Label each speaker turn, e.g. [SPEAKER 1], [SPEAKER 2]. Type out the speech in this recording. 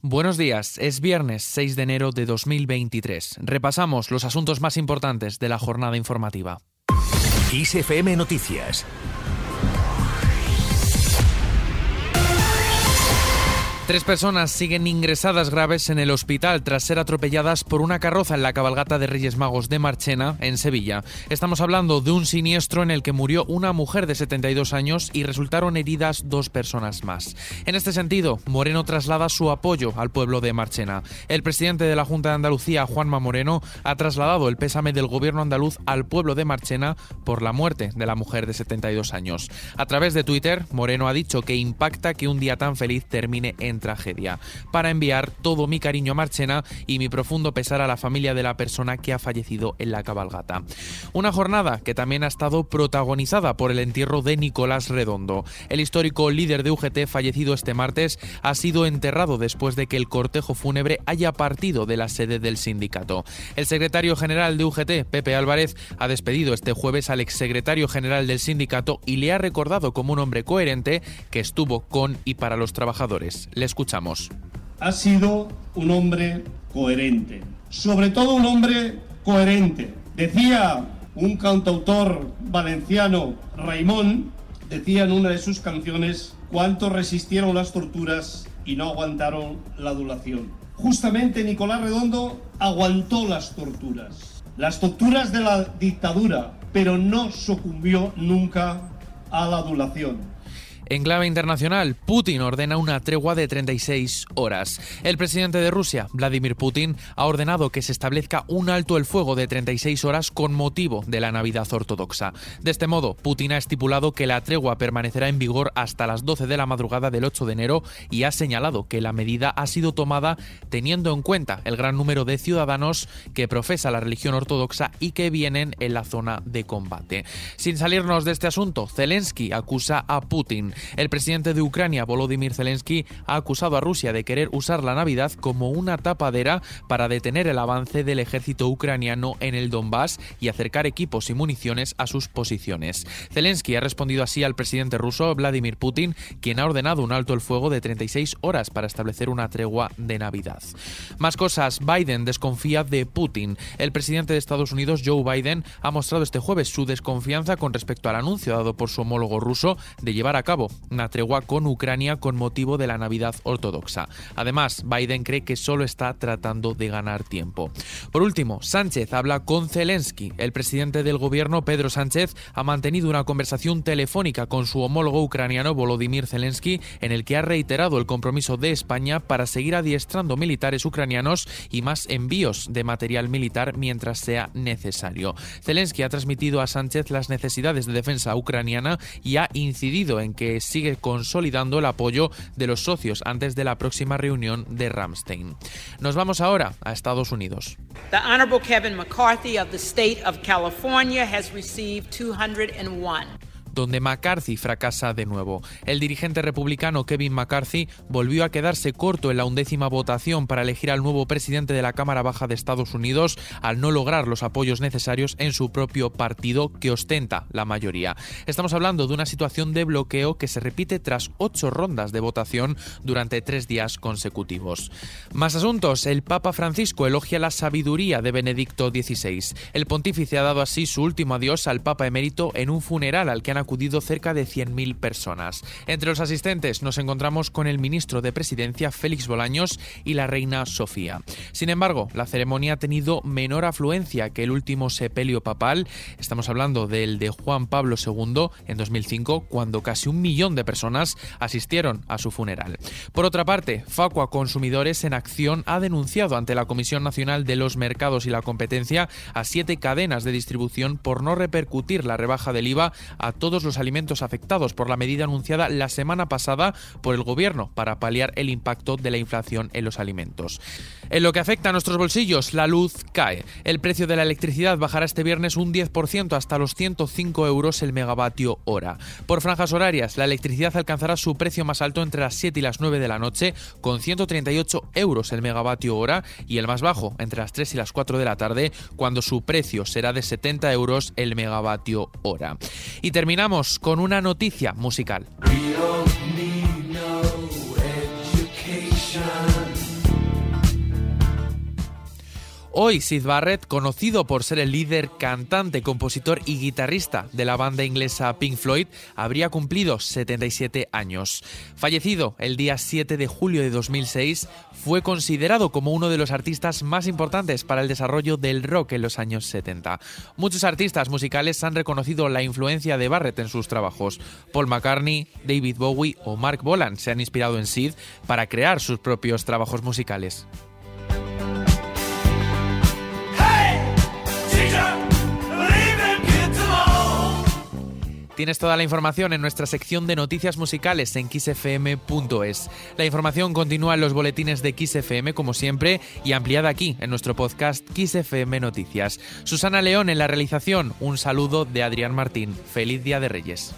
[SPEAKER 1] Buenos días, es viernes 6 de enero de 2023. Repasamos los asuntos más importantes de la jornada informativa.
[SPEAKER 2] ISFM Noticias
[SPEAKER 1] Tres personas siguen ingresadas graves en el hospital tras ser atropelladas por una carroza en la cabalgata de Reyes Magos de Marchena, en Sevilla. Estamos hablando de un siniestro en el que murió una mujer de 72 años y resultaron heridas dos personas más. En este sentido, Moreno traslada su apoyo al pueblo de Marchena. El presidente de la Junta de Andalucía, Juanma Moreno, ha trasladado el pésame del gobierno andaluz al pueblo de Marchena por la muerte de la mujer de 72 años. A través de Twitter, Moreno ha dicho que impacta que un día tan feliz termine en tragedia, para enviar todo mi cariño a Marchena y mi profundo pesar a la familia de la persona que ha fallecido en la cabalgata. Una jornada que también ha estado protagonizada por el entierro de Nicolás Redondo. El histórico líder de UGT fallecido este martes ha sido enterrado después de que el cortejo fúnebre haya partido de la sede del sindicato. El secretario general de UGT, Pepe Álvarez, ha despedido este jueves al exsecretario general del sindicato y le ha recordado como un hombre coherente que estuvo con y para los trabajadores escuchamos.
[SPEAKER 3] Ha sido un hombre coherente, sobre todo un hombre coherente. Decía un cantautor valenciano, Raimón, decía en una de sus canciones, cuántos resistieron las torturas y no aguantaron la adulación. Justamente Nicolás Redondo aguantó las torturas, las torturas de la dictadura, pero no sucumbió nunca a la adulación.
[SPEAKER 1] En clave internacional, Putin ordena una tregua de 36 horas. El presidente de Rusia, Vladimir Putin, ha ordenado que se establezca un alto el fuego de 36 horas con motivo de la Navidad ortodoxa. De este modo, Putin ha estipulado que la tregua permanecerá en vigor hasta las 12 de la madrugada del 8 de enero y ha señalado que la medida ha sido tomada teniendo en cuenta el gran número de ciudadanos que profesa la religión ortodoxa y que vienen en la zona de combate. Sin salirnos de este asunto, Zelensky acusa a Putin el presidente de Ucrania, Volodymyr Zelensky, ha acusado a Rusia de querer usar la Navidad como una tapadera para detener el avance del ejército ucraniano en el Donbass y acercar equipos y municiones a sus posiciones. Zelensky ha respondido así al presidente ruso Vladimir Putin, quien ha ordenado un alto el fuego de 36 horas para establecer una tregua de Navidad. Más cosas, Biden desconfía de Putin. El presidente de Estados Unidos, Joe Biden, ha mostrado este jueves su desconfianza con respecto al anuncio dado por su homólogo ruso de llevar a cabo una tregua con Ucrania con motivo de la Navidad ortodoxa. Además, Biden cree que solo está tratando de ganar tiempo. Por último, Sánchez habla con Zelensky. El presidente del gobierno, Pedro Sánchez, ha mantenido una conversación telefónica con su homólogo ucraniano Volodymyr Zelensky en el que ha reiterado el compromiso de España para seguir adiestrando militares ucranianos y más envíos de material militar mientras sea necesario. Zelensky ha transmitido a Sánchez las necesidades de defensa ucraniana y ha incidido en que sigue consolidando el apoyo de los socios antes de la próxima reunión de Ramstein. Nos vamos ahora a Estados Unidos.
[SPEAKER 4] The Honorable Kevin McCarthy of the state of California has received 201
[SPEAKER 1] donde McCarthy fracasa de nuevo. El dirigente republicano Kevin McCarthy volvió a quedarse corto en la undécima votación para elegir al nuevo presidente de la Cámara Baja de Estados Unidos al no lograr los apoyos necesarios en su propio partido que ostenta la mayoría. Estamos hablando de una situación de bloqueo que se repite tras ocho rondas de votación durante tres días consecutivos. Más asuntos. El Papa Francisco elogia la sabiduría de Benedicto XVI. El pontífice ha dado así su último adiós al Papa emérito en un funeral al que han acudido cerca de 100.000 personas. Entre los asistentes nos encontramos con el ministro de Presidencia Félix Bolaños y la reina Sofía. Sin embargo, la ceremonia ha tenido menor afluencia que el último sepelio papal. Estamos hablando del de Juan Pablo II en 2005, cuando casi un millón de personas asistieron a su funeral. Por otra parte, Facua Consumidores en Acción ha denunciado ante la Comisión Nacional de los Mercados y la Competencia a siete cadenas de distribución por no repercutir la rebaja del IVA a todos los alimentos afectados por la medida anunciada la semana pasada por el Gobierno para paliar el impacto de la inflación en los alimentos. En lo que afecta a nuestros bolsillos, la luz cae. El precio de la electricidad bajará este viernes un 10% hasta los 105 euros el megavatio hora. Por franjas horarias, la electricidad alcanzará su precio más alto entre las 7 y las 9 de la noche, con 138 euros el megavatio hora, y el más bajo entre las 3 y las 4 de la tarde, cuando su precio será de 70 euros el megavatio hora. Y con una noticia musical. Hoy Sid Barrett, conocido por ser el líder, cantante, compositor y guitarrista de la banda inglesa Pink Floyd, habría cumplido 77 años. Fallecido el día 7 de julio de 2006, fue considerado como uno de los artistas más importantes para el desarrollo del rock en los años 70. Muchos artistas musicales han reconocido la influencia de Barrett en sus trabajos. Paul McCartney, David Bowie o Mark Bolan se han inspirado en Sid para crear sus propios trabajos musicales. Tienes toda la información en nuestra sección de noticias musicales en xfm.es. La información continúa en los boletines de XFM como siempre y ampliada aquí en nuestro podcast XFM Noticias. Susana León en la realización, un saludo de Adrián Martín. Feliz Día de Reyes.